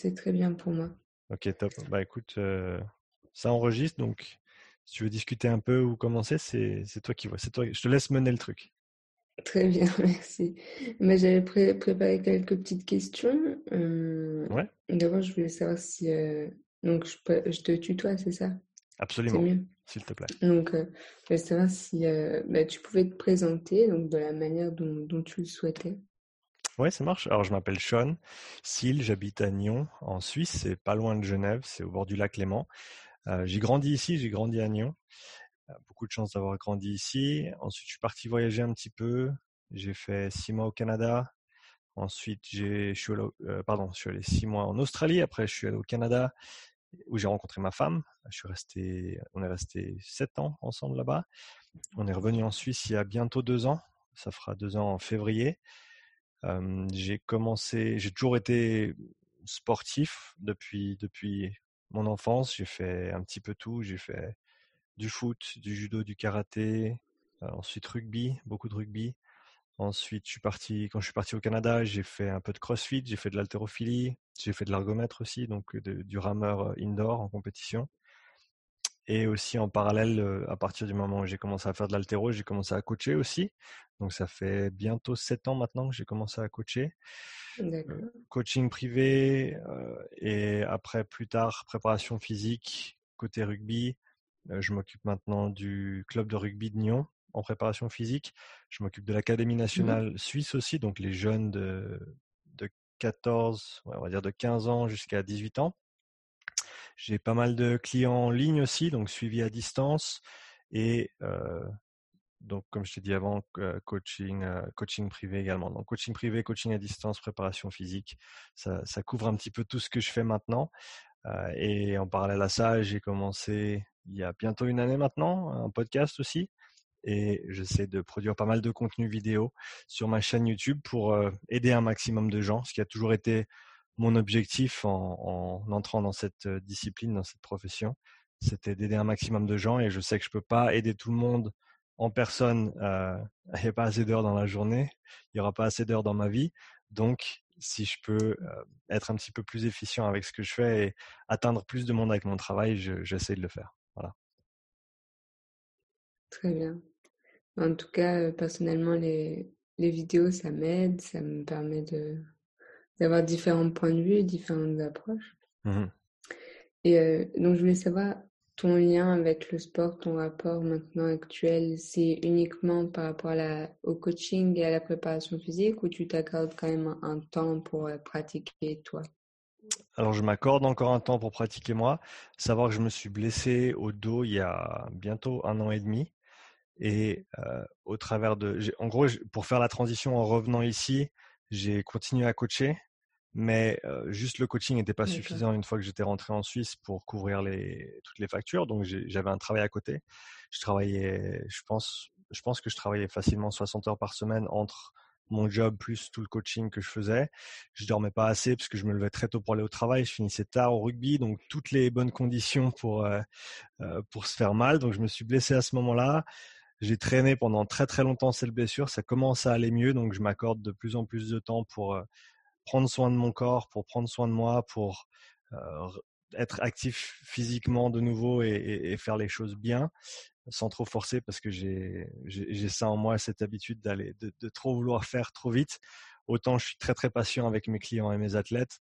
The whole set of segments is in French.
c'est très bien pour moi. Ok, top. Bah écoute, ça enregistre, donc si tu veux discuter un peu ou commencer, c'est toi qui vois. C'est toi. Je te laisse mener le truc. Très bien, merci. Mais j'avais préparé quelques petites questions. ouais. D'abord, je voulais savoir si. Donc, je, je, te tutoie, c'est ça? Absolument. mieux? S'il te plaît. Donc, je voulais savoir si bah, tu pouvais te présenter donc, de la manière dont, dont tu le souhaitais. Oui, ça marche. Alors, je m'appelle Sean Sil, j'habite à Nyon, en Suisse. C'est pas loin de Genève, c'est au bord du lac Léman. Euh, j'ai grandi ici, j'ai grandi à Nyon. Euh, beaucoup de chance d'avoir grandi ici. Ensuite, je suis parti voyager un petit peu. J'ai fait six mois au Canada. Ensuite, je suis allé, euh, je suis allé six mois en Australie. Après, je suis allé au Canada où j'ai rencontré ma femme. Je suis resté, on est resté sept ans ensemble là-bas. On est revenu en Suisse il y a bientôt deux ans. Ça fera deux ans en février. J'ai commencé, j'ai toujours été sportif depuis depuis mon enfance. J'ai fait un petit peu tout. J'ai fait du foot, du judo, du karaté, ensuite rugby, beaucoup de rugby. Ensuite, je suis parti, quand je suis parti au Canada, j'ai fait un peu de crossfit, j'ai fait de l'haltérophilie, j'ai fait de l'ergomètre aussi, donc du rameur indoor en compétition. Et aussi en parallèle, à partir du moment où j'ai commencé à faire de l'altéro, j'ai commencé à coacher aussi. Donc ça fait bientôt sept ans maintenant que j'ai commencé à coacher. coaching privé et après plus tard préparation physique côté rugby. je m'occupe maintenant du club de rugby de Nyon en préparation physique. Je m'occupe de l'académie mmh nationale suisse aussi, donc les jeunes de, de 14, on va dire de 15 ans jusqu'à 18 ans. J'ai pas mal de clients en ligne aussi, donc suivi à distance et donc comme je t'ai dit avant, coaching, coaching privé également. Donc coaching privé, coaching à distance, préparation physique, ça, couvre un petit peu tout ce que je fais maintenant. Et en parallèle à ça, j'ai commencé il y a bientôt une année maintenant un podcast aussi et j'essaie de produire pas mal de contenu vidéo sur ma chaîne YouTube pour aider un maximum de gens, ce qui a toujours été mon objectif en, entrant dans cette discipline, dans cette profession, c'était d'aider un maximum de gens et je sais que je peux pas aider tout le monde en personne. il n'y a pas assez d'heures dans la journée, il n'y aura pas assez d'heures dans ma vie. Donc, si je peux être un petit peu plus efficient avec ce que je fais et atteindre plus de monde avec mon travail, j'essaie de le faire. Voilà. Très bien. En tout cas, personnellement, les, les vidéos, ça m'aide, ça me permet de d'avoir différents points de vue, différentes approches. Mmh et euh, donc, je voulais savoir ton lien avec le sport, ton rapport maintenant actuel, c'est uniquement par rapport à la, au coaching et à la préparation physique ou tu t'accordes quand même un, temps pour euh, pratiquer toi? Alors, je m'accorde encore un temps pour pratiquer moi. Savoir que je me suis blessé au dos il y a bientôt un an et demi. Et euh, au travers de, en gros, pour faire la transition en revenant ici, j'ai continué à coacher mais juste le coaching n'était pas suffisant une fois que j'étais rentré en Suisse pour couvrir les, toutes les factures. Donc j'avais un travail à côté. Je travaillais, je pense, je pense que je travaillais facilement 60 heures par semaine entre mon job plus tout le coaching que je faisais. Je dormais pas assez parce que je me levais très tôt pour aller au travail. Je finissais tard au rugby, donc toutes les bonnes conditions pour pour se faire mal. Donc je me suis blessé à ce moment-là. J'ai traîné pendant très très longtemps cette blessure. Ça commence à aller mieux, donc je m'accorde de plus en plus de temps pour prendre soin de mon corps, pour prendre soin de moi, pour être actif physiquement de nouveau et, faire les choses bien sans trop forcer parce que j'ai ça en moi cette habitude d'aller de, trop vouloir faire trop vite. Autant je suis très très patient avec mes clients et mes athlètes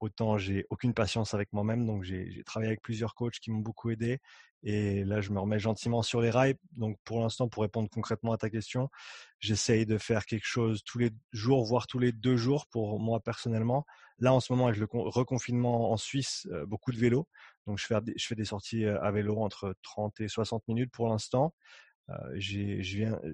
autant j'ai aucune patience avec moi-même. Donc j'ai travaillé avec plusieurs coachs qui m'ont beaucoup aidé. Et là, je me remets gentiment sur les rails. Donc pour l'instant, pour répondre concrètement à ta question, j'essaye de faire quelque chose tous les jours, voire tous les deux jours pour moi personnellement. Là, en ce moment, avec le reconfinement en Suisse, euh, beaucoup de vélo. Donc je fais, des sorties euh, à vélo entre 30 et 60 minutes pour l'instant. Euh, je,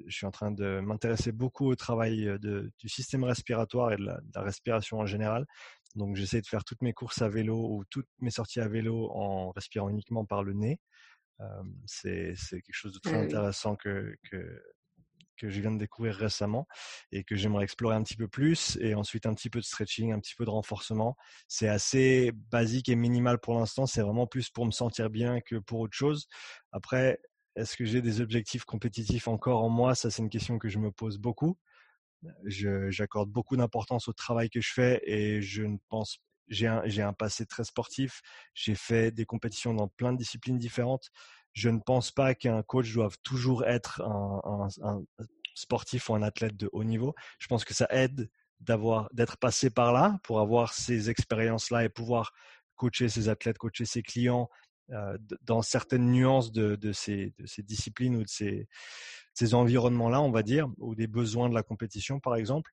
suis en train de m'intéresser beaucoup au travail de, du système respiratoire et de la, de la respiration en général. Donc j'essaie de faire toutes mes courses à vélo ou toutes mes sorties à vélo en respirant uniquement par le nez. c'est quelque chose de très ah intéressant que, que, que je viens de découvrir récemment et que j'aimerais explorer un petit peu plus. Et ensuite un petit peu de stretching, un petit peu de renforcement. C'est assez basique et minimal pour l'instant. C'est vraiment plus pour me sentir bien que pour autre chose. Après, est-ce que j'ai des objectifs compétitifs encore en moi? Ça, c'est une question que je me pose beaucoup j'accorde beaucoup d'importance au travail que je fais et je ne pense j'ai un, passé très sportif. J'ai fait des compétitions dans plein de disciplines différentes. Je ne pense pas qu'un coach doive toujours être un, un, sportif ou un athlète de haut niveau. Je pense que ça aide d'avoir d'être passé par là pour avoir ces expériences-là et pouvoir coacher ses athlètes, coacher ses clients dans certaines nuances de, de, ces, de ces disciplines ou de ces, ces environnements-là, on va dire, ou des besoins de la compétition, par exemple.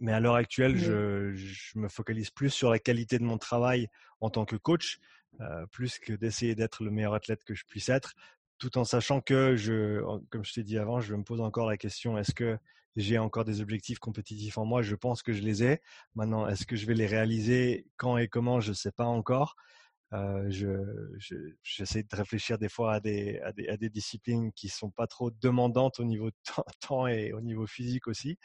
Mais à l'heure actuelle, je, je, me focalise plus sur la qualité de mon travail en tant que coach, euh, plus que d'essayer d'être le meilleur athlète que je puisse être, tout en sachant que, je, comme je t'ai dit avant, je me pose encore la question, est-ce que j'ai encore des objectifs compétitifs en moi? Je pense que je les ai. Maintenant, est-ce que je vais les réaliser? Quand et comment? Je ne sais pas encore. Euh, je, j'essaie de réfléchir des fois à des, à des, à des disciplines qui sont pas trop demandantes au niveau de temps, et au niveau physique aussi,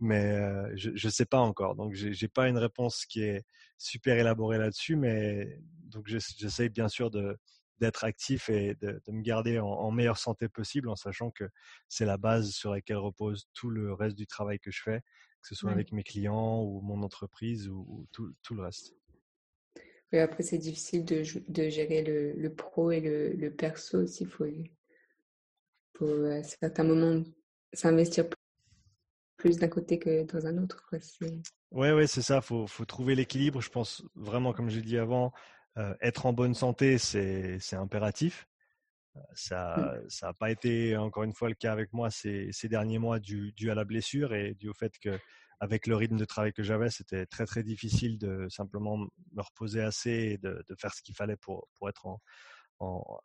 mais euh, je ne sais pas encore. Donc, j'ai, pas une réponse qui est super élaborée là-dessus, mais donc j'essaie bien sûr de, d'être actif et de, de me garder en, en, meilleure santé possible, en sachant que c'est la base sur laquelle repose tout le reste du travail que je fais, que ce soit avec mes clients ou mon entreprise ou, ou tout, tout le reste après, c'est difficile de, de, gérer le, le, pro et le, le perso aussi. Il faut, faut, à certains moments s'investir plus d'un côté que dans un autre. Oui, ouais, c'est ça. Il faut, faut, trouver l'équilibre. Je pense vraiment, comme j'ai dit avant, euh, être en bonne santé, c'est impératif. Ça n'a mmh. pas été, encore une fois, le cas avec moi ces, ces derniers mois dû, dû, à la blessure et dû au fait que avec le rythme de travail que j'avais, c'était très très difficile de simplement me reposer assez et de, faire ce qu'il fallait pour, pour être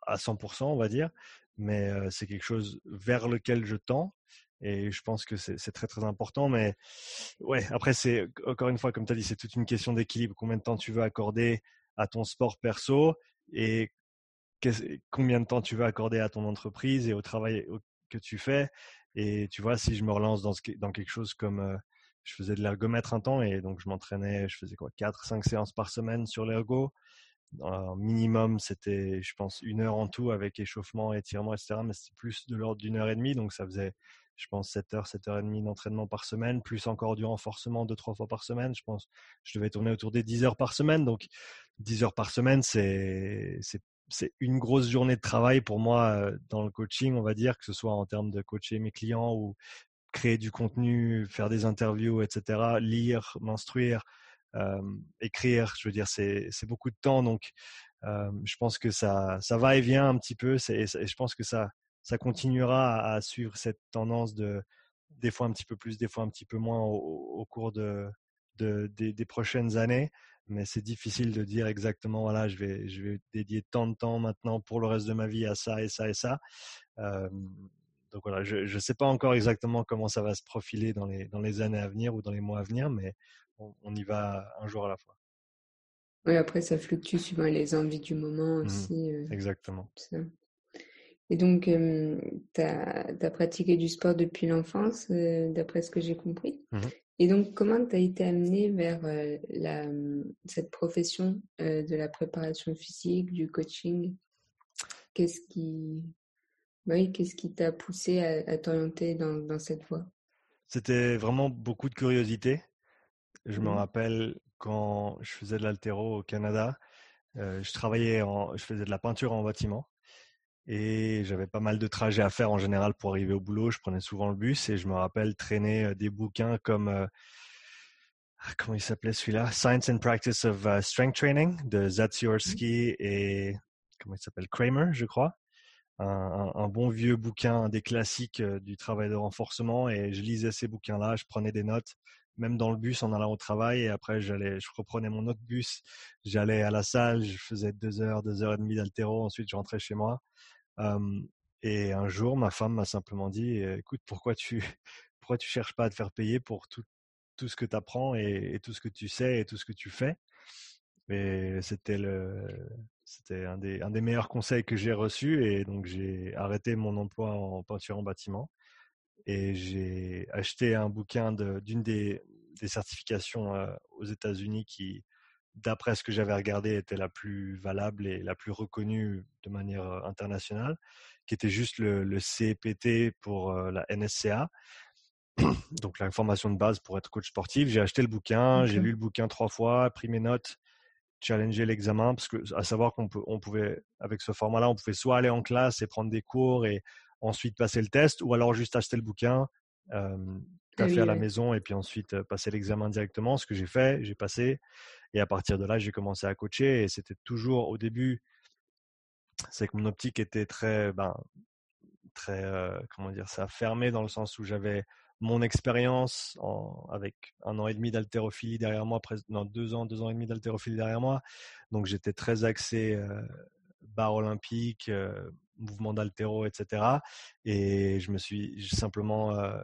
à 100%, on va dire. Mais c'est quelque chose vers lequel je tends et je pense que c'est très très important. Mais ouais, après, c'est encore une fois, comme tu as dit, c'est toute une question d'équilibre. Combien de temps tu veux accorder à ton sport perso et combien de temps tu veux accorder à ton entreprise et au travail que tu fais? Et tu vois, si je me relance dans, quelque chose comme je faisais de l'ergomètre un temps et donc je m'entraînais, je faisais quoi, 4, 5 séances par semaine sur l'ergo. minimum, c'était, je pense, une heure en tout avec échauffement, étirement, etc. Mais c'était plus de l'ordre d'une heure et demie. Donc ça faisait, je pense, 7 heures, 7 heures et demie d'entraînement par semaine, plus encore du renforcement deux, trois fois par semaine. Je pense, je devais tourner autour des 10 heures par semaine. Donc 10 heures par semaine, c'est, c'est, c'est une grosse journée de travail pour moi euh, dans le coaching, on va dire, que ce soit en termes de coacher mes clients ou créer du contenu, faire des interviews, etc., lire, m'instruire, écrire, je veux dire, c'est beaucoup de temps. Donc, je pense que ça, ça va et vient un petit peu. Et, je pense que ça, ça continuera à, suivre cette tendance de des fois un petit peu plus, des fois un petit peu moins au, cours de, de des, prochaines années. Mais c'est difficile de dire exactement, voilà, je vais, je vais dédier tant de temps maintenant pour le reste de ma vie à ça et ça et ça. Donc voilà, je ne sais pas encore exactement comment ça va se profiler dans les, dans les années à venir ou dans les mois à venir, mais on, y va un jour à la fois. Oui, après, ça fluctue suivant les envies du moment mmh aussi. Euh, exactement. Et donc, tu as, pratiqué du sport depuis l'enfance, euh, d'après ce que j'ai compris. Mmh Et donc, comment tu as été amené vers euh, la, cette profession de la préparation physique, du coaching? Qu'est-ce qui, oui, qu'est-ce qui t'a poussé à, t'orienter dans, cette voie? C'était vraiment beaucoup de curiosité. Je me mmh. rappelle quand je faisais de l'altéro au Canada, euh, je travaillais, en, je faisais de la peinture en bâtiment et j'avais pas mal de trajets à faire en général pour arriver au boulot. Je prenais souvent le bus et je me rappelle traîner euh, des bouquins comme euh, ah, comment il s'appelait celui-là, Science and Practice of Strength Training de mmh. Zadziorsky et comment il s'appelle? Kramer, je crois un, bon vieux bouquin, des classiques euh, du travail de renforcement et je lisais ces bouquins-là, je prenais des notes, même dans le bus en allant au travail et après j'allais, je reprenais mon autre bus, j'allais à la salle, je faisais deux heures, deux heures et demie d'altéro, ensuite je rentrais chez moi. et un jour, ma femme m'a simplement dit, écoute, pourquoi tu, pourquoi tu cherches pas à te faire payer pour tout, tout ce que tu apprends et, et, tout ce que tu sais et tout ce que tu fais? Et c'était le, c'était un des, un des meilleurs conseils que j'ai reçus et donc j'ai arrêté mon emploi en peinture en bâtiment et j'ai acheté un bouquin d'une des, des, certifications euh, aux États-Unis qui, d'après ce que j'avais regardé, était la plus valable et la plus reconnue de manière euh, internationale, qui était juste le, le CPT pour euh, la NSCA. donc la formation de base pour être coach sportif. J'ai acheté le bouquin, j'ai lu le bouquin trois fois, pris mes notes, challengé l'examen, parce que à savoir qu'on on pouvait, avec ce format-là, on pouvait soit aller en classe et prendre des cours et ensuite passer le test, ou alors juste acheter le bouquin, euh, fait à la maison et puis ensuite passer l'examen directement. Ce que j'ai fait, j'ai passé, et à partir de là, j'ai commencé à coacher. Et c'était toujours au début, c'est que mon optique était très, ben, très, comment dire, ça fermé dans le sens où j'avais mon expérience avec un an et demi d'haltérophilie derrière moi, non, deux ans, deux ans et demi d'haltérophilie derrière moi. Donc j'étais très axé euh, barre olympique, euh, mouvement d'haltéro, etc. Et je me suis simplement, euh,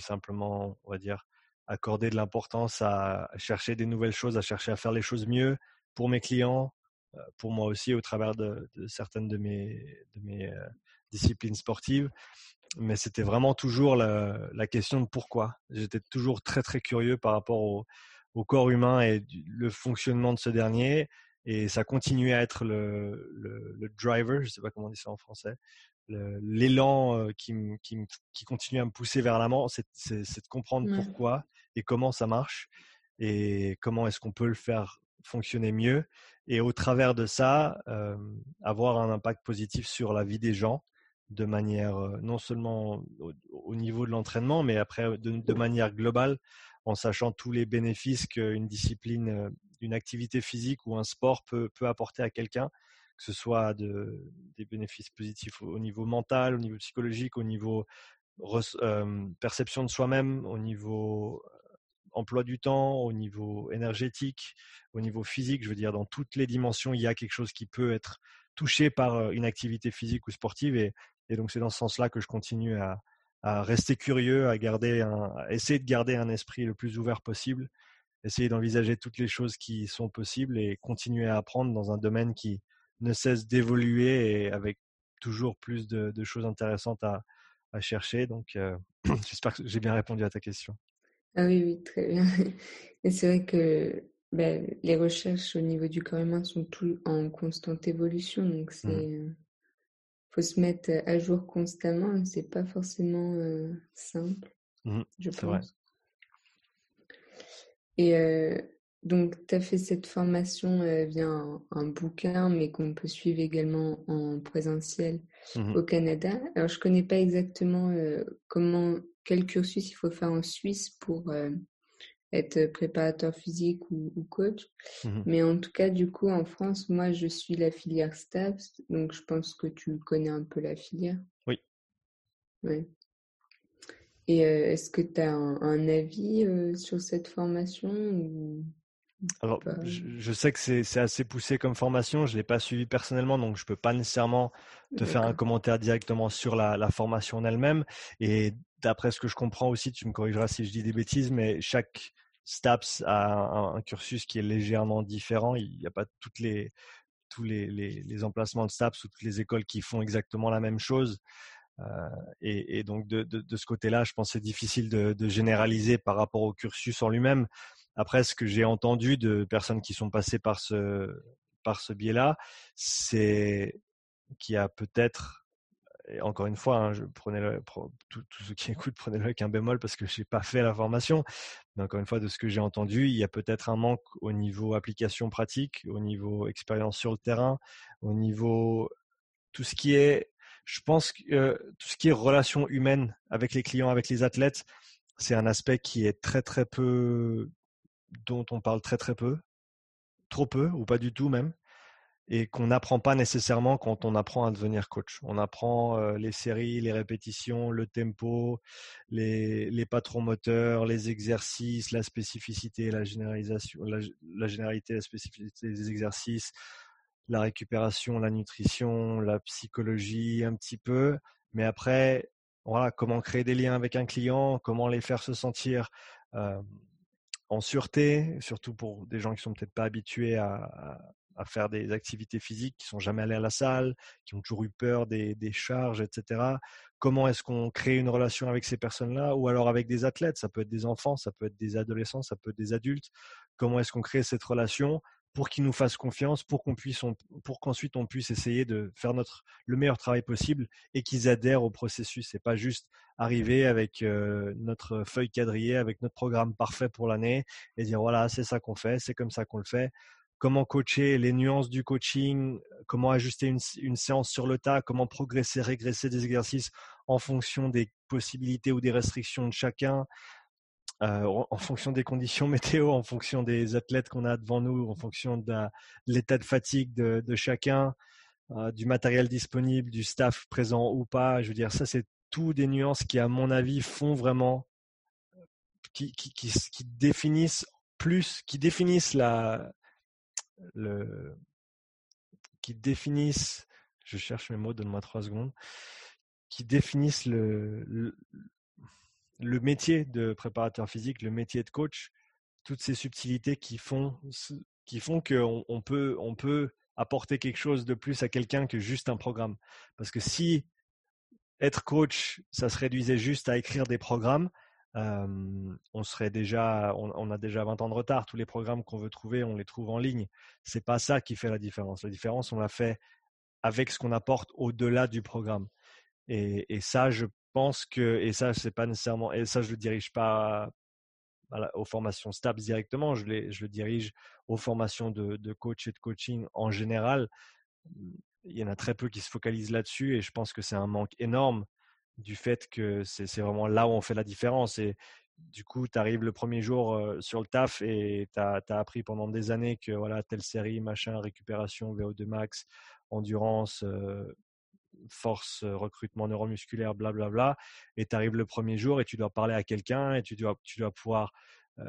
simplement, on va dire, accordé de l'importance à chercher des nouvelles choses, à chercher à faire les choses mieux pour mes clients, euh, pour moi aussi au travers de, certaines de mes disciplines sportives mais c'était vraiment toujours la, la, question de pourquoi. J'étais toujours très très curieux par rapport au, au, corps humain et le fonctionnement de ce dernier. Et ça continuait à être le, le, le driver, je ne sais pas comment on dit ça en français, l'élan euh, qui, qui, qui continue à me pousser vers l'avant, c'est de comprendre pourquoi et comment ça marche et comment est-ce qu'on peut le faire fonctionner mieux. Et au travers de ça, euh, avoir un impact positif sur la vie des gens de manière non seulement au, niveau de l'entraînement, mais après de, manière globale, en sachant tous les bénéfices qu'une discipline, une activité physique ou un sport peut, peut apporter à quelqu'un, que ce soit de, des bénéfices positifs au niveau mental, au niveau psychologique, au niveau perception de soi-même, au niveau emploi du temps, au niveau énergétique, au niveau physique, je veux dire, dans toutes les dimensions, il y a quelque chose qui peut être touché par une activité physique ou sportive et donc, c'est dans ce sens-là que je continue à, rester curieux, à, garder un, essayer de garder un esprit le plus ouvert possible, essayer d'envisager toutes les choses qui sont possibles et continuer à apprendre dans un domaine qui ne cesse d'évoluer et avec toujours plus de, choses intéressantes à, chercher. Donc, euh, j'espère que j'ai bien répondu à ta question. Ah oui, oui, très bien. Et c'est vrai que ben, les recherches au niveau du corps humain sont tout en constante évolution. Donc, mmh. c'est. Euh, faut se mettre à jour constamment c'est pas forcément simple, mmh je pense. Et donc, tu as fait cette formation via un, bouquin, mais qu'on peut suivre également en présentiel mmh au Canada. Alors, je connais pas exactement comment, quel cursus il faut faire en Suisse pour être préparateur physique ou, coach. Mmh Mais en tout cas, du coup, en France, moi, je suis la filière STAPS, donc je pense que tu connais un peu la filière. Oui. Ouais. Et euh, est-ce que tu as un, avis euh, sur cette formation Alors, je, sais que c'est assez poussé comme formation. Je ne l'ai pas suivi personnellement, donc je ne peux pas nécessairement te faire un commentaire directement sur la, la formation en elle-même. Et d'après ce que je comprends aussi, tu me corrigeras si je dis des bêtises, mais chaque STAPS a un, cursus qui est légèrement différent. Il n'y a pas toutes les, tous les, les, emplacements de STAPS ou toutes les écoles qui font exactement la même chose. Euh, et, donc de, de, ce côté-là, je pense que c'est difficile de, de, généraliser par rapport au cursus en lui-même. Après, ce que j'ai entendu de personnes qui sont passées par ce, par ce biais-là, c'est qu'il y a peut-être encore une fois, hein, je prenais tout, ceux qui écoutent, prenez-le avec un bémol parce que je n'ai pas fait la formation. Mais encore une fois, de ce que j'ai entendu, il y a peut-être un manque au niveau application pratique, au niveau expérience sur le terrain, au niveau tout ce qui est, je pense que euh, tout ce qui est relation humaine avec les clients, avec les athlètes, c'est un aspect qui est très très peu, dont on parle très très peu, trop peu ou pas du tout même et qu'on n'apprend pas nécessairement quand on apprend à devenir coach. On apprend euh, les séries, les répétitions, le tempo, les, les patrons moteurs, les exercices, la spécificité, la généralisation, la, généralité, la spécificité des exercices, la récupération, la nutrition, la psychologie un petit peu. Mais après, voilà, comment créer des liens avec un client, comment les faire se sentir euh, en sûreté, surtout pour des gens qui sont peut-être pas habitués à, à faire des activités physiques, qui sont jamais allés à la salle, qui ont toujours eu peur des, charges, etc. Comment est-ce qu'on crée une relation avec ces personnes-là? Ou alors avec des athlètes Ça peut être des enfants, ça peut être des adolescents, ça peut être des adultes. Comment est-ce qu'on crée cette relation pour qu'ils nous fassent confiance, pour qu'on puisse, pour qu'ensuite on puisse essayer de faire notre le meilleur travail possible et qu'ils adhèrent au processus. C'est pas juste arriver avec euh, notre feuille quadrillée, avec notre programme parfait pour l'année et dire voilà c'est ça qu'on fait, c'est comme ça qu'on le fait. Comment coacher les nuances du coaching, comment ajuster une, une séance sur le tas, comment progresser, régresser des exercices en fonction des possibilités ou des restrictions de chacun. Euh, en fonction des conditions météo, en fonction des athlètes qu'on a devant nous, en fonction de, l'état de fatigue de, chacun, euh, du matériel disponible, du staff présent ou pas. Je veux dire, ça, c'est tout des nuances qui, à mon avis, font vraiment, qui, qui, qui définissent plus, qui définissent la, le, qui définissent, je cherche mes mots, donne-moi trois secondes, qui définissent le, métier de préparateur physique, le métier de coach, toutes ces subtilités qui font, qui font qu'on on peut, on peut apporter quelque chose de plus à quelqu'un que juste un programme. Parce que si être coach, ça se réduisait juste à écrire des programmes, on serait déjà, on, a déjà 20 ans de retard. Tous les programmes qu'on veut trouver, on les trouve en ligne. C'est pas ça qui fait la différence. La différence, on la fait avec ce qu'on apporte au-delà du programme. Et, ça, je pense que, et ça, c'est pas nécessairement, et ça, je le dirige pas aux formations STAPS directement, je, je le dirige aux formations de, coach et de coaching en général. Il y en a très peu qui se focalisent là-dessus et je pense que c'est un manque énorme du fait que c'est vraiment là où on fait la différence. Et du coup, tu arrives le premier jour sur le taf et tu as, appris pendant des années que voilà, telle série, machin, récupération, VO2 max, endurance, force, recrutement neuromusculaire, blablabla, et tu arrives le premier jour et tu dois parler à quelqu'un et tu dois, tu dois pouvoir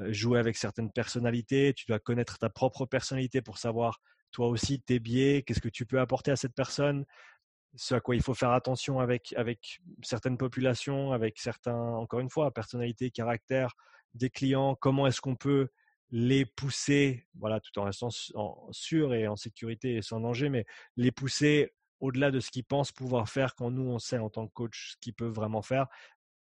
jouer avec certaines personnalités, tu dois connaître ta propre personnalité pour savoir toi aussi tes biais, qu'est-ce que tu peux apporter à cette personne, ce à quoi il faut faire attention avec, avec certaines populations, avec certains, encore une fois, personnalités, caractères des clients, comment est-ce qu'on peut les pousser, voilà, tout en restant sûr et en sécurité et sans danger, mais les pousser au-delà de ce qu'ils pensent pouvoir faire quand nous, on sait en tant que coach ce qu'ils peuvent vraiment faire.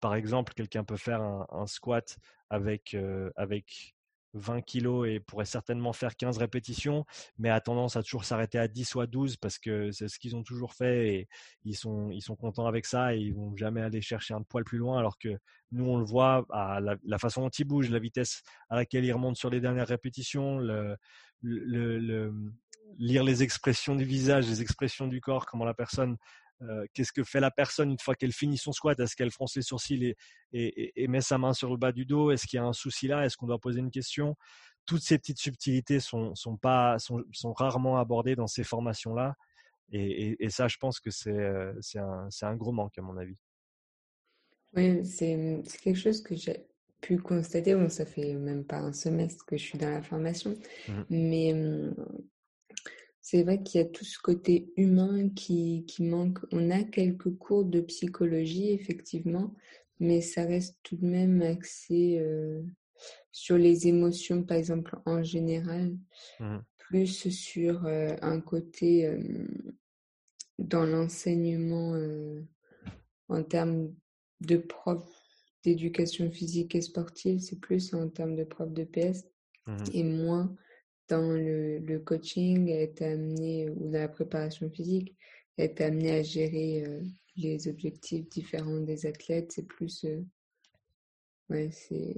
Par exemple, quelqu'un peut faire un, squat avec, euh, avec 20 kilos et pourrait certainement faire 15 répétitions, mais a tendance à toujours s'arrêter à 10 ou à 12 parce que c'est ce qu'ils ont toujours fait et ils sont, ils sont contents avec ça et ils vont jamais aller chercher un poil plus loin alors que nous, on le voit à la, façon dont ils bougent, la vitesse à laquelle ils remontent sur les dernières répétitions, lire les expressions du visage, les expressions du corps, comment la personne, euh, qu'est-ce que fait la personne une fois qu'elle finit son squat? Est-ce qu'elle fronce les sourcils et, met sa main sur le bas du dos? Est-ce qu'il y a un souci là? Est-ce qu'on doit poser une question? Toutes ces petites subtilités sont, sont, pas, sont, sont rarement abordées dans ces formations-là. Et, ça, je pense que c'est euh, un, un gros manque, à mon avis. Oui, c'est quelque chose que j'ai pu constater. Bon, ça fait même pas un semestre que je suis dans la formation, mmh. mais c'est vrai qu'il y a tout ce côté humain qui, qui manque. On a quelques cours de psychologie, effectivement, mais ça reste tout de même axé euh, sur les émotions, par exemple, en général, mmh. plus sur euh, un côté euh, dans l'enseignement en termes de prof d'éducation physique et sportive, c'est plus en termes de prof de PS mmh et moins dans le, le coaching, être amené, ou dans la préparation physique, être amené à gérer euh, les objectifs différents des athlètes, c'est plus, euh, ouais, c'est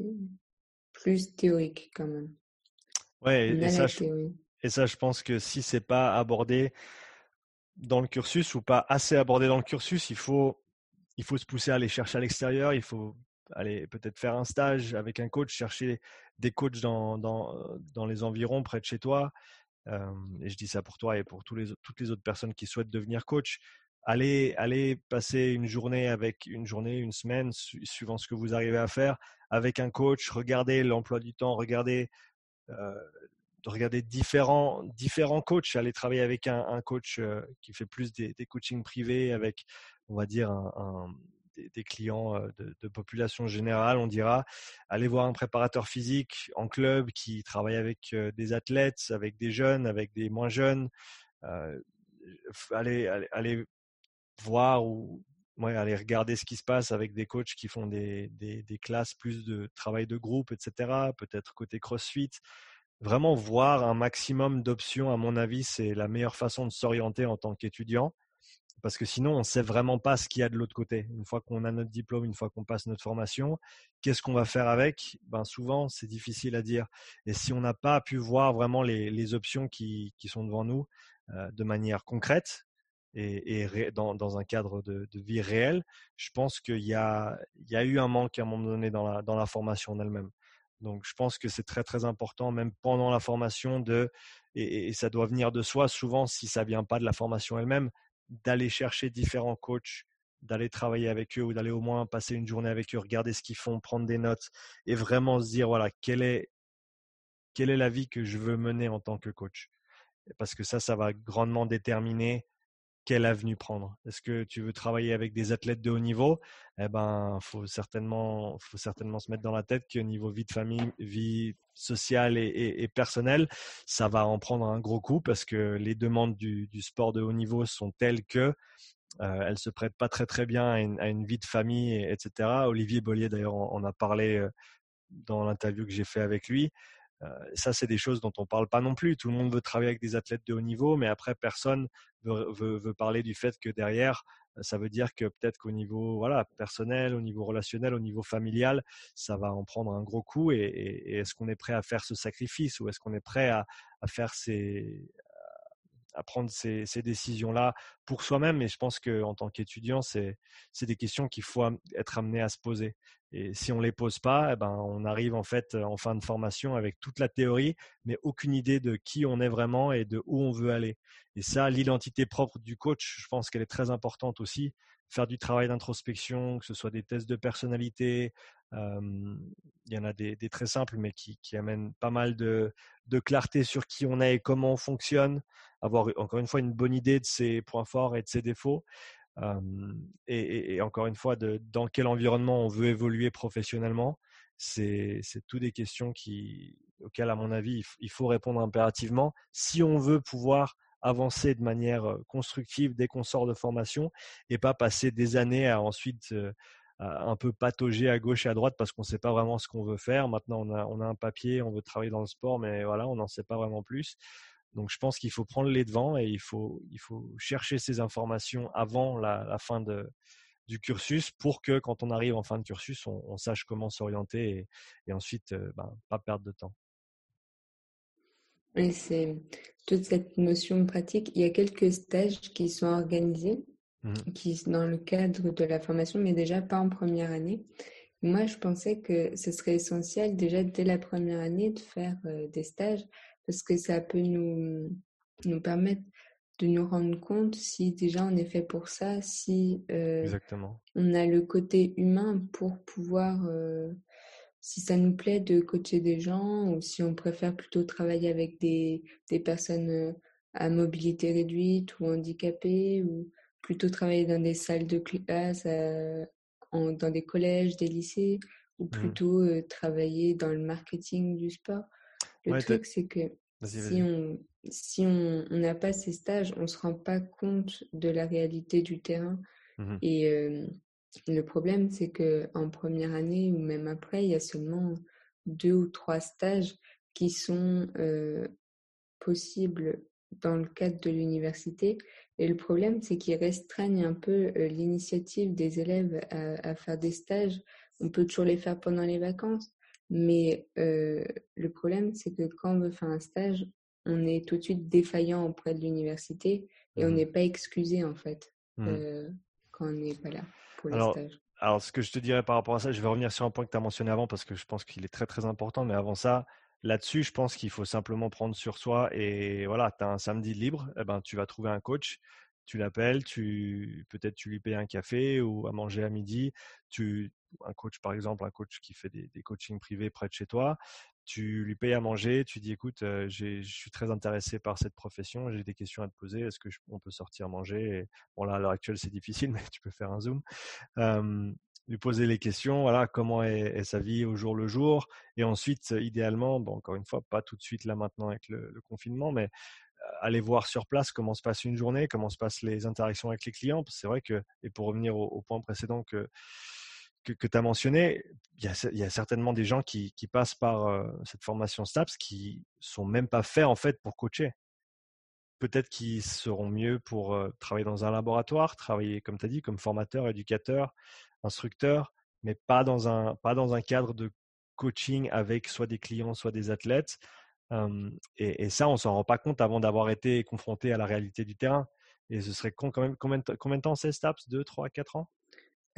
plus théorique quand même. Ouais, et ça, je, et ça, je pense que si c'est pas abordé dans le cursus ou pas assez abordé dans le cursus, il faut, il faut se pousser à aller chercher à l'extérieur, il faut aller peut-être faire un stage avec un coach, chercher des coachs dans, dans, dans les environs près de chez toi. et je dis ça pour toi et pour les, toutes les autres personnes qui souhaitent devenir coach. Allez, allez passer une journée avec une journée, une semaine, suivant ce que vous arrivez à faire, avec un coach. Regardez l'emploi du temps, regardez, euh, regardez différents, différents coachs. Allez travailler avec un, un coach qui fait plus des, des coachings privés, avec, on va dire, un des, clients de, population générale, on dira, allez voir un préparateur physique en club qui travaille avec des athlètes, avec des jeunes, avec des moins jeunes. allez, allez, voir ou ouais, aller regarder ce qui se passe avec des coachs qui font des, des, classes plus de travail de groupe, etc. Peut-être côté CrossFit. vraiment voir un maximum d'options, à mon avis, c'est la meilleure façon de s'orienter en tant qu'étudiant. Parce que sinon, on ne sait vraiment pas ce qu'il y a de l'autre côté. Une fois qu'on a notre diplôme, une fois qu'on passe notre formation, qu'est-ce qu'on va faire avec? Ben, Souvent, c'est difficile à dire. Et si on n'a pas pu voir vraiment les, options qui, sont devant nous euh, de manière concrète, et, dans, un cadre de, vie réelle, je pense qu'il y a, eu un manque à un moment donné dans la, formation elle-même. Donc, je pense que c'est très, très important, même pendant la formation, de, et, ça doit venir de soi, souvent, si ça ne vient pas de la formation elle-même, d'aller chercher différents coachs, d'aller travailler avec eux ou d'aller au moins passer une journée avec eux, regarder ce qu'ils font, prendre des notes et vraiment se dire, voilà, quelle est, quelle est la vie que je veux mener en tant que coach? Parce que ça, ça va grandement déterminer quelle avenue prendre? Est-ce que tu veux travailler avec des athlètes de haut niveau? Eh ben, faut certainement, faut certainement se mettre dans la tête qu'au niveau vie de famille, vie sociale et, personnelle, ça va en prendre un gros coup parce que les demandes du, sport de haut niveau sont telles que euh, se prêtent pas très très bien à une, vie de famille, etc. Olivier Bollier d'ailleurs en, a parlé euh, dans l'interview que j'ai fait avec lui. Euh, ça, c'est des choses dont on parle pas non plus. Tout le monde veut travailler avec des athlètes de haut niveau, mais après, personne veut, veut, parler du fait que derrière, euh, ça veut dire que peut-être qu'au niveau voilà, personnel, au niveau relationnel, au niveau familial, ça va en prendre un gros coup. Et, est-ce qu'on est prêt à faire ce sacrifice ou est-ce qu'on est prêt à, à faire ces, à prendre ces, décisions-là pour soi-même. Et je pense qu'en tant qu'étudiant, c'est des questions qu'il faut être amené à se poser. Et si on ne les pose pas, eh ben, on arrive en fait en fin de formation avec toute la théorie, mais aucune idée de qui on est vraiment et de où on veut aller. Et ça, l'identité propre du coach, je pense qu'elle est très importante aussi. Faire du travail d'introspection, que ce soit des tests de personnalité, il y en a des, très simples, mais qui, amènent pas mal de, clarté sur qui on est et comment on fonctionne. Avoir encore une fois une bonne idée de ses points forts et de ses défauts. et, encore une fois, de, dans quel environnement on veut évoluer professionnellement. C'est tout des questions qui, auxquelles, à mon avis, il faut répondre impérativement si on veut pouvoir avancer de manière constructive dès qu'on sort de formation et pas passer des années à ensuite un peu patauger à gauche et à droite parce qu'on ne sait pas vraiment ce qu'on veut faire. Maintenant, on a, on a un papier, on veut travailler dans le sport, mais voilà, on n'en sait pas vraiment plus. Donc, je pense qu'il faut prendre les devants et il faut, il faut chercher ces informations avant la, fin de, du cursus pour que quand on arrive en fin de cursus, on, sache comment s'orienter et, ensuite euh, ben, pas perdre de temps. Et c'est toute cette notion pratique. Il y a quelques stages qui sont organisés Mmh. qui dans le cadre de la formation, mais déjà pas en première année. Moi, je pensais que ce serait essentiel déjà dès la première année de faire euh, des stages parce que ça peut nous, nous permettre de nous rendre compte si déjà on est fait pour ça, si euh, on a le côté humain pour pouvoir, euh, si ça nous plaît de coacher des gens ou si on préfère plutôt travailler avec des, des personnes à mobilité réduite ou handicapées ou plutôt travailler dans des salles de classe, euh, dans des collèges, des lycées, ou mmh. plutôt euh, travailler dans le marketing du sport. Le truc, c'est que si on si on n'a pas ces stages, on ne se rend pas compte de la réalité du terrain. Mmh Et euh, le problème, c'est que en première année ou même après, il y a seulement deux ou trois stages qui sont possibles dans le cadre de l'université. Et le problème, c'est qu'ils restreignent un peu euh, l'initiative des élèves à, faire des stages. On peut toujours les faire pendant les vacances, mais euh, le problème, c'est que quand on veut faire un stage, on est tout de suite défaillant auprès de l'université et on mmh n'est pas excusé en fait mmh. euh, quand on n'est pas là pour les stages. Alors, ce que je te dirais par rapport à ça, je vais revenir sur un point que tu as mentionné avant parce que je pense qu'il est très très important, mais avant ça, Là-dessus, je pense qu'il faut simplement prendre sur soi et voilà, tu as un samedi libre, eh ben, tu vas trouver un coach, tu l'appelles, tu peut-être tu lui payes un café ou à manger à midi, tu un coach par exemple, un coach qui fait des, des coachings privés près de chez toi, tu lui payes à manger, tu dis écoute, euh, je suis très intéressé par cette profession, j'ai des questions à te poser, est-ce que on peut sortir manger Bon là à l'heure actuelle c'est difficile, mais tu peux faire un zoom lui poser les questions, voilà, comment est, sa vie au jour le jour, et ensuite, idéalement, bon, encore une fois, pas tout de suite là maintenant avec le, confinement, mais euh, aller voir sur place comment se passe une journée, comment se passent les interactions avec les clients. C'est vrai que, et pour revenir au, point précédent que que, tu as mentionné, il y, a, certainement des gens qui, passent par cette formation STAPS qui sont même pas faits en fait pour coacher. Peut-être qu'ils seront mieux pour travailler dans un laboratoire, travailler comme tu as dit, comme formateur, éducateur, instructeur, mais pas dans un, cadre de coaching avec soit des clients, soit des athlètes. et, ça, on s'en rend pas compte avant d'avoir été confronté à la réalité du terrain. Et ce serait quand même, combien, combien de temps c'est STAPS 2, 3, 4 ans?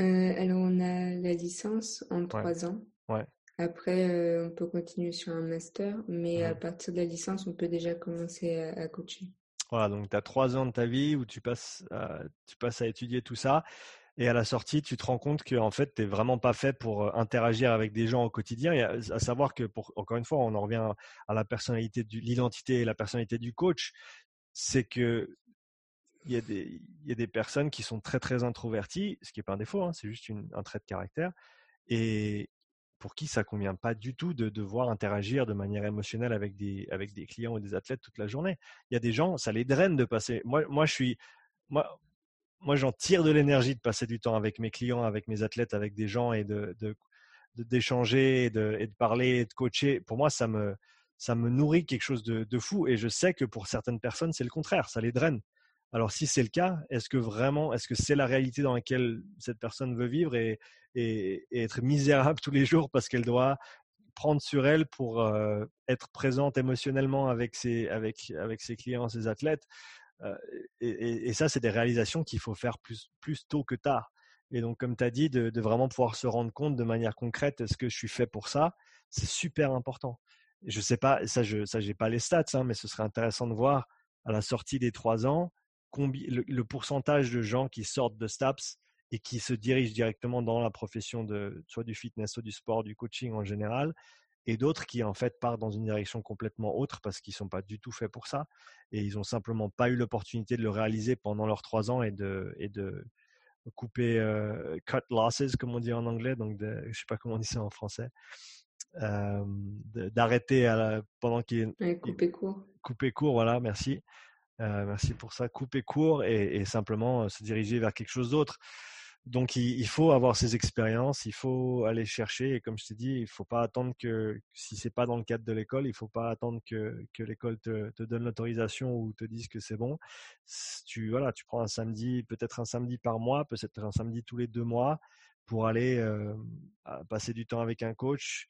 Euh, alors, on a la licence en trois ans. Ouais. Après, euh, on peut continuer sur un master, mais à mmh partir de la licence, on peut déjà commencer à, coacher. Voilà, donc tu as trois ans de ta vie où tu passes, à, tu passes à étudier tout ça. Et à la sortie, tu te rends compte que en fait, tu n'es vraiment pas fait pour euh, interagir avec des gens au quotidien. Et à, savoir que, pour, encore une fois, on en revient à la personnalité, l'identité et la personnalité du coach. C'est que il y, a des, y a des personnes qui sont très très introverties, ce qui n'est pas un défaut, hein, c'est juste un trait de caractère, et pour qui ça convient pas du tout de devoir interagir de manière émotionnelle avec des, avec des clients ou des athlètes toute la journée. Il y a des gens, ça les draine de passer. Moi, moi je suis, moi, moi j'en tire de l'énergie de passer du temps avec mes clients, avec mes athlètes, avec des gens et de, d'échanger de, et, de, parler et de coacher. Pour moi, ça me, ça me nourrit quelque chose de, de fou. Et je sais que pour certaines personnes, c'est le contraire, ça les draine. Alors si c'est le cas, est-ce que vraiment, est-ce que c'est la réalité dans laquelle cette personne veut vivre et, être misérable tous les jours parce qu'elle doit prendre sur elle pour euh, être présente émotionnellement avec ses, clients, ses athlètes euh, et, ça, c'est des réalisations qu'il faut faire plus, tôt que tard. Et donc, comme tu as dit, de, vraiment pouvoir se rendre compte de manière concrète, est-ce que je suis fait pour ça C'est super important. Je sais pas, ça, je ça, j'ai pas les stats, hein, mais ce serait intéressant de voir à la sortie des trois ans, le, pourcentage de gens qui sortent de STAPS et qui se dirigent directement dans la profession de soit du fitness, soit du sport, du coaching en général, et d'autres qui en fait partent dans une direction complètement autre parce qu'ils sont pas du tout faits pour ça et ils ont simplement pas eu l'opportunité de le réaliser pendant leurs trois ans et de et de couper euh, cut losses comme on dit en anglais donc de, je sais pas comment on dit ça en français euh, d'arrêter pendant qu'il couper court. couper court voilà merci euh, merci pour ça. Couper court et, simplement euh, se diriger vers quelque chose d'autre. Donc, il, faut avoir ces expériences, il faut aller chercher. Et comme je t'ai dit, il ne faut pas attendre que, si c'est pas dans le cadre de l'école, il ne faut pas attendre que, l'école te, donne l'autorisation ou te dise que c'est bon. Tu, voilà, tu prends un samedi, peut-être un samedi par mois, peut-être un samedi tous les deux mois pour aller euh, passer du temps avec un coach.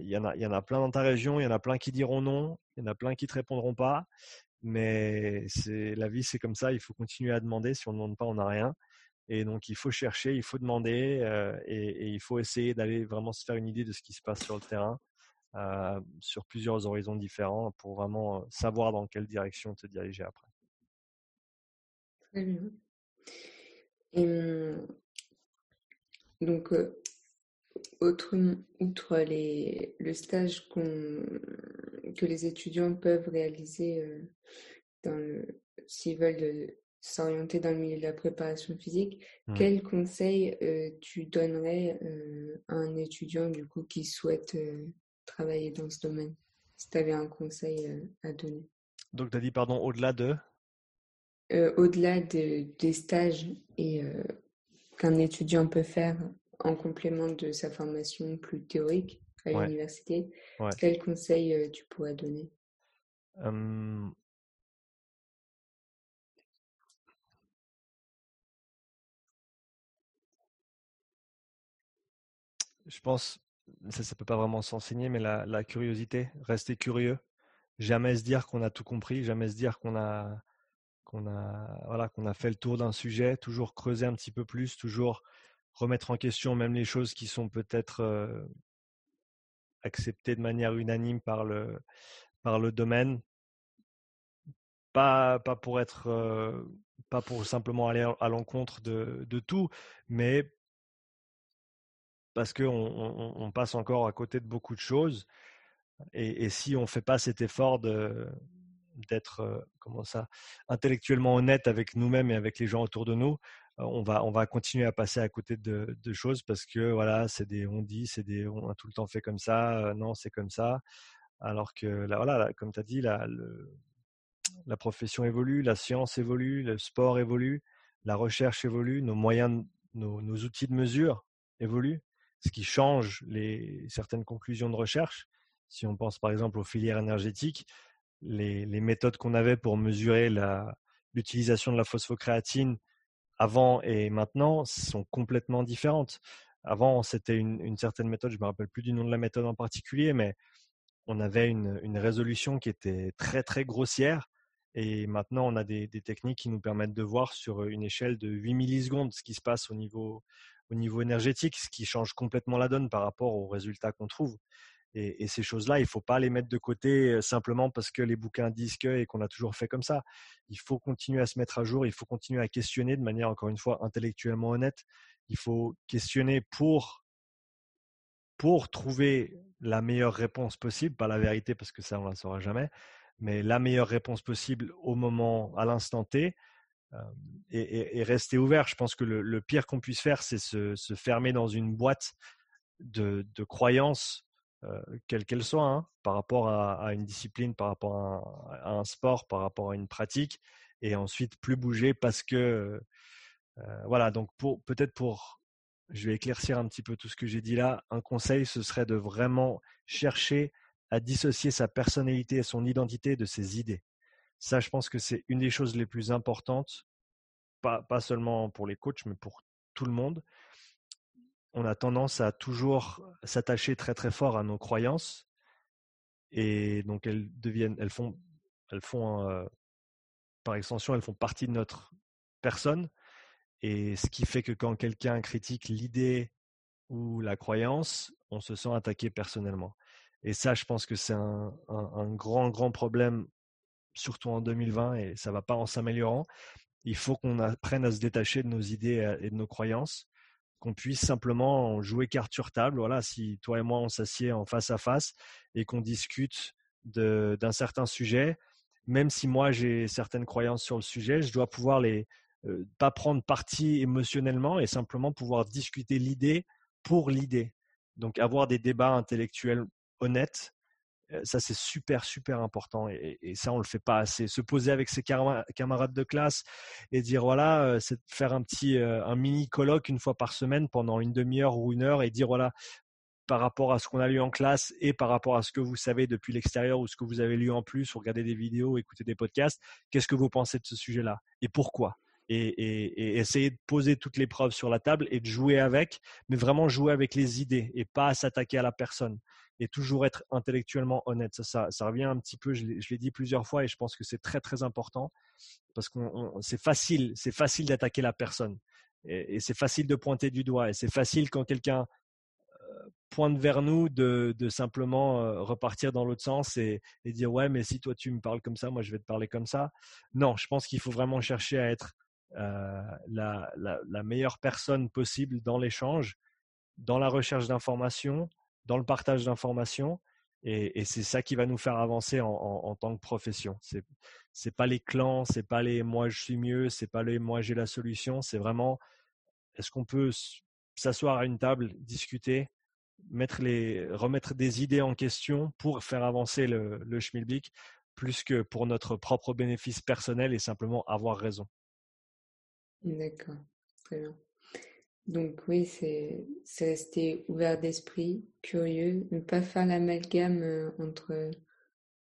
Il y, en a, y en a plein dans ta région, il y en a plein qui diront non, il y en a plein qui te répondront pas. Mais c'est la vie, c'est comme ça. Il faut continuer à demander. Si on ne demande pas, on n'a rien. Et donc, il faut chercher, il faut demander euh, et, il faut essayer d'aller vraiment se faire une idée de ce qui se passe sur le terrain, euh, sur plusieurs horizons différents, pour vraiment savoir dans quelle direction te diriger après. Très bien. Donc, euh, outre les, le stage que les étudiants peuvent réaliser euh, s'ils veulent s'orienter dans le milieu de la préparation physique, mmh. quel conseil euh, tu donnerais euh, à un étudiant du coup qui souhaite travailler dans ce domaine? Si tu avais un conseil à donner. Donc tu as dit pardon au-delà de? Au-delà des stages et qu'un étudiant peut faire en complément de sa formation plus théorique à l'université, quel conseil euh, tu pourrais donner? Je pense, ça ne peut pas vraiment s'enseigner, mais la, la, curiosité, rester curieux, jamais se dire qu'on a tout compris, jamais se dire qu'on a, qu'on a, voilà, qu'on a fait le tour d'un sujet, toujours creuser un petit peu plus, toujours remettre en question même les choses qui sont peut-être euh, acceptées de manière unanime par le, par le domaine. Pas, pas pour être euh, pas pour simplement aller à l'encontre de, de, tout, mais parce qu'on on, passe encore à côté de beaucoup de choses. Et, et si on ne fait pas cet effort de, d'être euh, comment ça intellectuellement honnête avec nous-mêmes et avec les gens autour de nous, on va, on va continuer à passer à côté de, choses parce que voilà, c'est des on dit, c'est des on a tout le temps fait comme ça, euh, non, c'est comme ça. Alors que là, voilà, comme tu as dit, la, profession évolue, la science évolue, le sport évolue, la recherche évolue, nos moyens, nos, outils de mesure évolue, ce qui change les, certaines conclusions de recherche. Si on pense par exemple aux filières énergétiques, les, méthodes qu'on avait pour mesurer l'utilisation de la phosphocréatine avant et maintenant sont complètement différentes. Avant, c'était une, certaine méthode, je me rappelle plus du nom de la méthode en particulier, mais on avait une, résolution qui était très très grossière. Et maintenant, on a des, techniques qui nous permettent de voir sur une échelle de 8 millisecondes ce qui se passe au niveau, au niveau énergétique, ce qui change complètement la donne par rapport aux résultats qu'on trouve. Et, ces choses-là, il ne faut pas les mettre de côté simplement parce que les bouquins disent que et qu'on a toujours fait comme ça. Il faut continuer à se mettre à jour, il faut continuer à questionner de manière, encore une fois, intellectuellement honnête. Il faut questionner pour, pour trouver la meilleure réponse possible, pas la vérité parce que ça, on ne la saura jamais, mais la meilleure réponse possible au moment, à l'instant T. et, rester ouvert. Je pense que le, pire qu'on puisse faire, c'est se, fermer dans une boîte de, de croyances euh, quelle qu'elle soit, hein, par rapport à, une discipline, par rapport à un, sport, par rapport à une pratique, et ensuite plus bouger parce que euh, voilà. Donc pour peut-être pour, je vais éclaircir un petit peu tout ce que j'ai dit là. Un conseil, ce serait de vraiment chercher à dissocier sa personnalité et son identité de ses idées. Ça, je pense que c'est une des choses les plus importantes, pas, pas seulement pour les coachs, mais pour tout le monde on a tendance à toujours s'attacher très très fort à nos croyances et donc elles deviennent, elles font, elles font euh, par extension, elles font partie de notre personne et ce qui fait que quand quelqu'un critique l'idée ou la croyance, on se sent attaqué personnellement. Et ça, je pense que c'est un, grand grand problème, surtout en 2020 et ça va pas en s'améliorant. Il faut qu'on apprenne à se détacher de nos idées et de nos croyances qu'on puisse simplement jouer carte sur table. Voilà, si toi et moi on s'assied en face à face et qu'on discute d'un certain sujet, même si moi j'ai certaines croyances sur le sujet, je dois pouvoir les euh, pas prendre parti émotionnellement et simplement pouvoir discuter l'idée pour l'idée. Donc avoir des débats intellectuels honnêtes ça, c'est super, super important. Et, ça, on le fait pas assez. Se poser avec ses camarades de classe et dire voilà, c'est faire un petit, un mini colloque une fois par semaine pendant une demi-heure ou une heure et dire voilà, par rapport à ce qu'on a lu en classe et par rapport à ce que vous savez depuis l'extérieur ou ce que vous avez lu en plus, ou regarder des vidéos, écouter des podcasts, qu'est-ce que vous pensez de ce sujet-là et pourquoi? Et, et, essayer de poser toutes les preuves sur la table et de jouer avec, mais vraiment jouer avec les idées et pas s'attaquer à la personne et toujours être intellectuellement honnête. Ça, revient un petit peu, je l'ai dit plusieurs fois et je pense que c'est très très important parce que c'est facile, c'est facile d'attaquer la personne et, c'est facile de pointer du doigt et c'est facile quand quelqu'un euh, pointe vers nous de, simplement euh, repartir dans l'autre sens et, dire ouais mais si toi tu me parles comme ça, moi je vais te parler comme ça. Non, je pense qu'il faut vraiment chercher à être euh, la, la meilleure personne possible dans l'échange, dans la recherche d'informations, dans le partage d'informations. Et, c'est ça qui va nous faire avancer en, tant que profession. C'est c'est pas les clans, c'est pas les moi je suis mieux, c'est pas les moi j'ai la solution. C'est vraiment est-ce qu'on peut s'asseoir à une table, discuter, mettre les remettre des idées en question pour faire avancer le, le schmilblick plus que pour notre propre bénéfice personnel et simplement avoir raison. D'accord, très bien. Donc oui, c'est rester ouvert d'esprit, curieux, ne pas faire l'amalgame euh, entre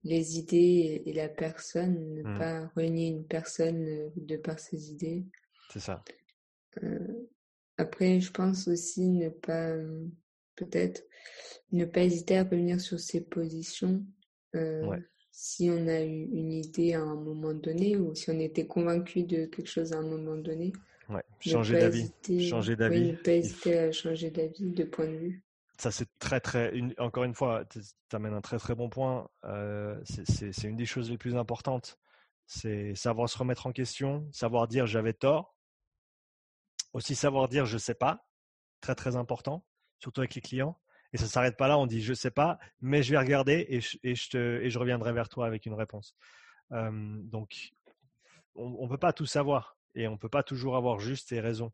les idées et, la personne, ne mmh. pas renier une personne euh, de par ses idées. C'est ça. Euh, après, je pense aussi ne pas, peut-être, ne pas hésiter à revenir sur ses positions. Si on a eu une idée à un moment donné ou si on était convaincu de quelque chose à un moment donné, Ouais. Changer d'avis. Changer d'avis. ne pas hésiter à changer d'avis, de point de vue. Ça, c'est très, très. encore une fois, tu amènes un très, très bon point. Euh, c'est une des choses les plus importantes. C'est savoir se remettre en question, savoir dire j'avais tort. Aussi savoir dire je sais pas. Très, très important, surtout avec les clients. Et ça ne s'arrête pas là, on dit je sais pas, mais je vais regarder et je, et je, te, et je reviendrai vers toi avec une réponse. Euh, donc, on ne peut pas tout savoir et on ne peut pas toujours avoir juste et raison.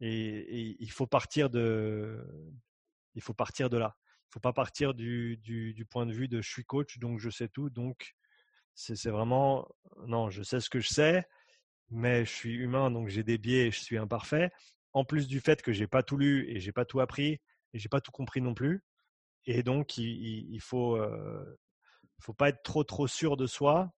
Et, il faut partir de, il faut partir de là. Il faut pas partir du, du, point de vue de je suis coach, donc je sais tout. Donc c'est vraiment non, je sais ce que je sais, mais je suis humain, donc j'ai des biais je suis imparfait. en plus du fait que j'ai pas tout lu et j'ai pas tout appris et j'ai pas tout compris non plus. Et donc, il, faut, euh, faut pas être trop trop sûr de soi.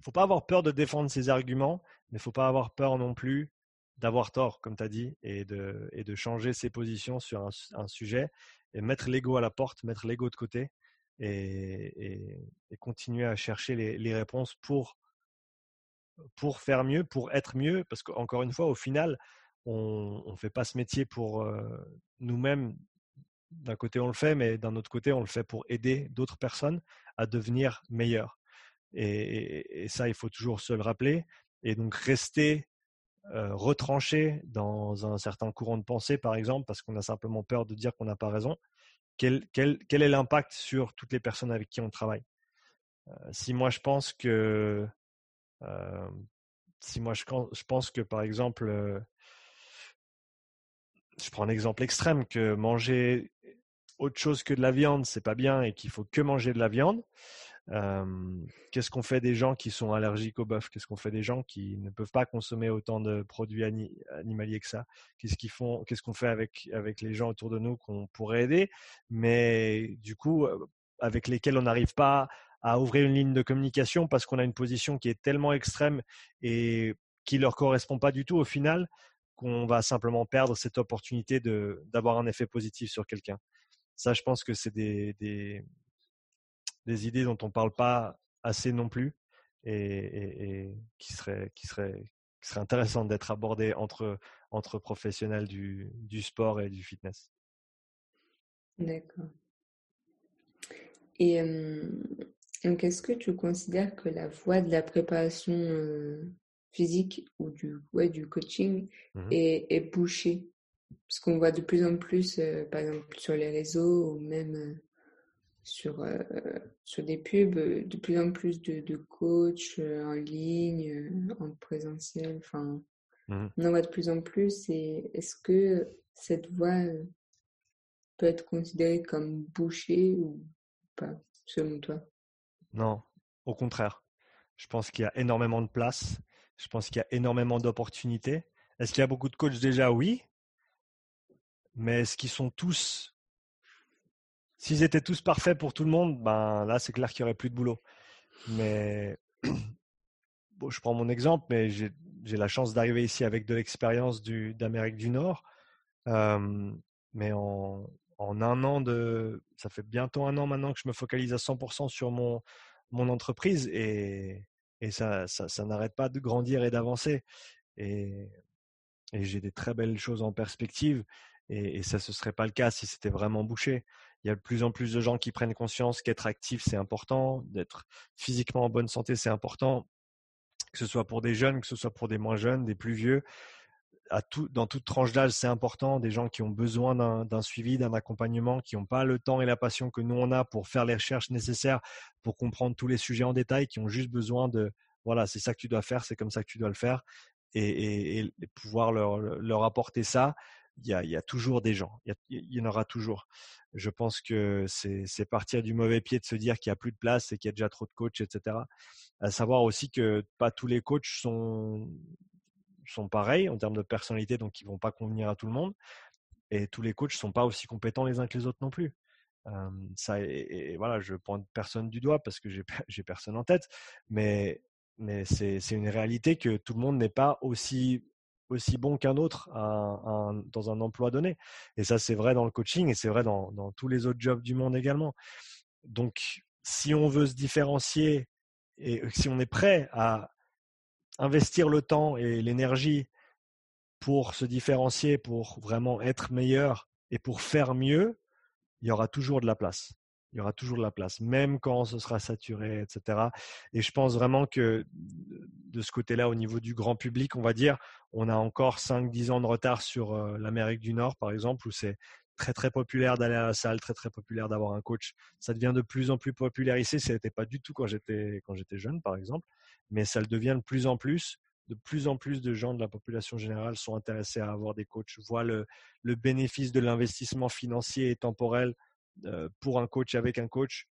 Il faut pas avoir peur de défendre ses arguments, mais il faut pas avoir peur non plus d'avoir tort, comme tu as dit, et de, changer ses positions sur un, sujet et mettre l'ego à la porte, mettre l'ego de côté et, continuer à chercher les, réponses pour pour faire mieux, pour être mieux, parce qu'encore une fois, au final, on ne fait pas ce métier pour nous-mêmes. D'un côté, on le fait, mais d'un autre côté, on le fait pour aider d'autres personnes à devenir meilleures. Et, ça, il faut toujours se le rappeler. Et donc, rester retranché dans un certain courant de pensée, par exemple, parce qu'on a simplement peur de dire qu'on n'a pas raison. Quel, quel, quel est l'impact sur toutes les personnes avec qui on travaille? Si moi, je pense que si moi je, pense que par exemple, je prends un exemple extrême, que manger autre chose que de la viande, c'est pas bien et qu'il faut que manger de la viande. Qu'est-ce qu'on fait des gens qui sont allergiques au bœuf? Qu'est-ce qu'on fait des gens qui ne peuvent pas consommer autant de produits animaliers que ça? Qu'est-ce qu'ils font Qu'est-ce qu'on fait avec avec les gens autour de nous qu'on pourrait aider, mais du coup avec lesquels on n'arrive pas à ouvrir une ligne de communication parce qu'on a une position qui est tellement extrême et qui leur correspond pas du tout au final qu'on va simplement perdre cette opportunité d'avoir un effet positif sur quelqu'un. Ça, je pense que c'est des, des idées dont on parle pas assez non plus et, et, qui seraient qui serait qui serait intéressantes d'être abordées entre entre professionnels du, du sport et du fitness. D'accord. Et donc, est-ce que tu considères que la voie de la préparation euh, physique ou du, ouais, du coaching mmh est, est, bouchée? Parce qu'on voit de plus en plus, euh, par exemple, sur les réseaux ou même euh, sur, sur des pubs, de plus en plus de, de coachs en ligne, en présentiel. Enfin, mmh on en voit de plus en plus. Et est-ce que cette voie peut être considérée comme bouchée ou pas, selon toi? Non, au contraire. Je pense qu'il y a énormément de place. Je pense qu'il y a énormément d'opportunités. Est-ce qu'il y a beaucoup de coachs? Déjà Oui. Mais est-ce qu'ils sont tous. S'ils étaient tous parfaits pour tout le monde, ben là, c'est clair qu'il n'y aurait plus de boulot. Mais bon, je prends mon exemple, mais j'ai la chance d'arriver ici avec de l'expérience d'Amérique du, Nord. mais en, en un an de, ça fait bientôt un an maintenant que je me focalise à 100% sur mon, mon entreprise et, et ça, ça, n'arrête pas de grandir et d'avancer. Et, et j'ai des très belles choses en perspective et, et ça ne serait pas le cas si c'était vraiment bouché. Il y a de plus en plus de gens qui prennent conscience qu'être actif, c'est important, d'être physiquement en bonne santé, c'est important, que ce soit pour des jeunes, que ce soit pour des moins jeunes, des plus vieux dans toute tranche d'âge, c'est important. Des gens qui ont besoin d'un suivi, d'un accompagnement, qui n'ont pas le temps et la passion que nous on a pour faire les recherches nécessaires pour comprendre tous les sujets en détail, qui ont juste besoin de voilà, c'est ça que tu dois faire, c'est comme ça que tu dois le faire, et, pouvoir leur, apporter ça. Il y, a, toujours des gens, il y, en aura toujours. Je pense que c'est partir du mauvais pied de se dire qu'il n'y a plus de place et qu'il y a déjà trop de coachs, etc. À savoir aussi que pas tous les coachs sont sont pareils en termes de personnalité, donc ils vont pas convenir à tout le monde. Et tous les coachs sont pas aussi compétents les uns que les autres non plus. ça et, voilà, je pointe personne du doigt parce que j'ai personne en tête, mais mais c'est une réalité que tout le monde n'est pas aussi aussi bon qu'un autre dans un emploi donné. Et ça, c'est vrai dans le coaching et c'est vrai dans, dans tous les autres jobs du monde également. Donc, si on veut se différencier et si on est prêt à investir le temps et l'énergie pour se différencier, pour vraiment être meilleur et pour faire mieux, il y aura toujours de la place. Il y aura toujours de la place, même quand ce sera saturé, etc. Et je pense vraiment que de ce côté-là, au niveau du grand public, on va dire, on a encore 5-10 ans de retard sur euh, l'Amérique du Nord, par exemple, où c'est très très populaire d'aller à la salle, très très populaire d'avoir un coach. Ça devient de plus en plus populaire ici. Ce n'était pas du tout quand j'étais quand j'étais jeune, par exemple mais ça le devient de plus en plus. De plus en plus de gens de la population générale sont intéressés à avoir des coachs, voient le, bénéfice de l'investissement financier et temporel pour un coach avec un coach.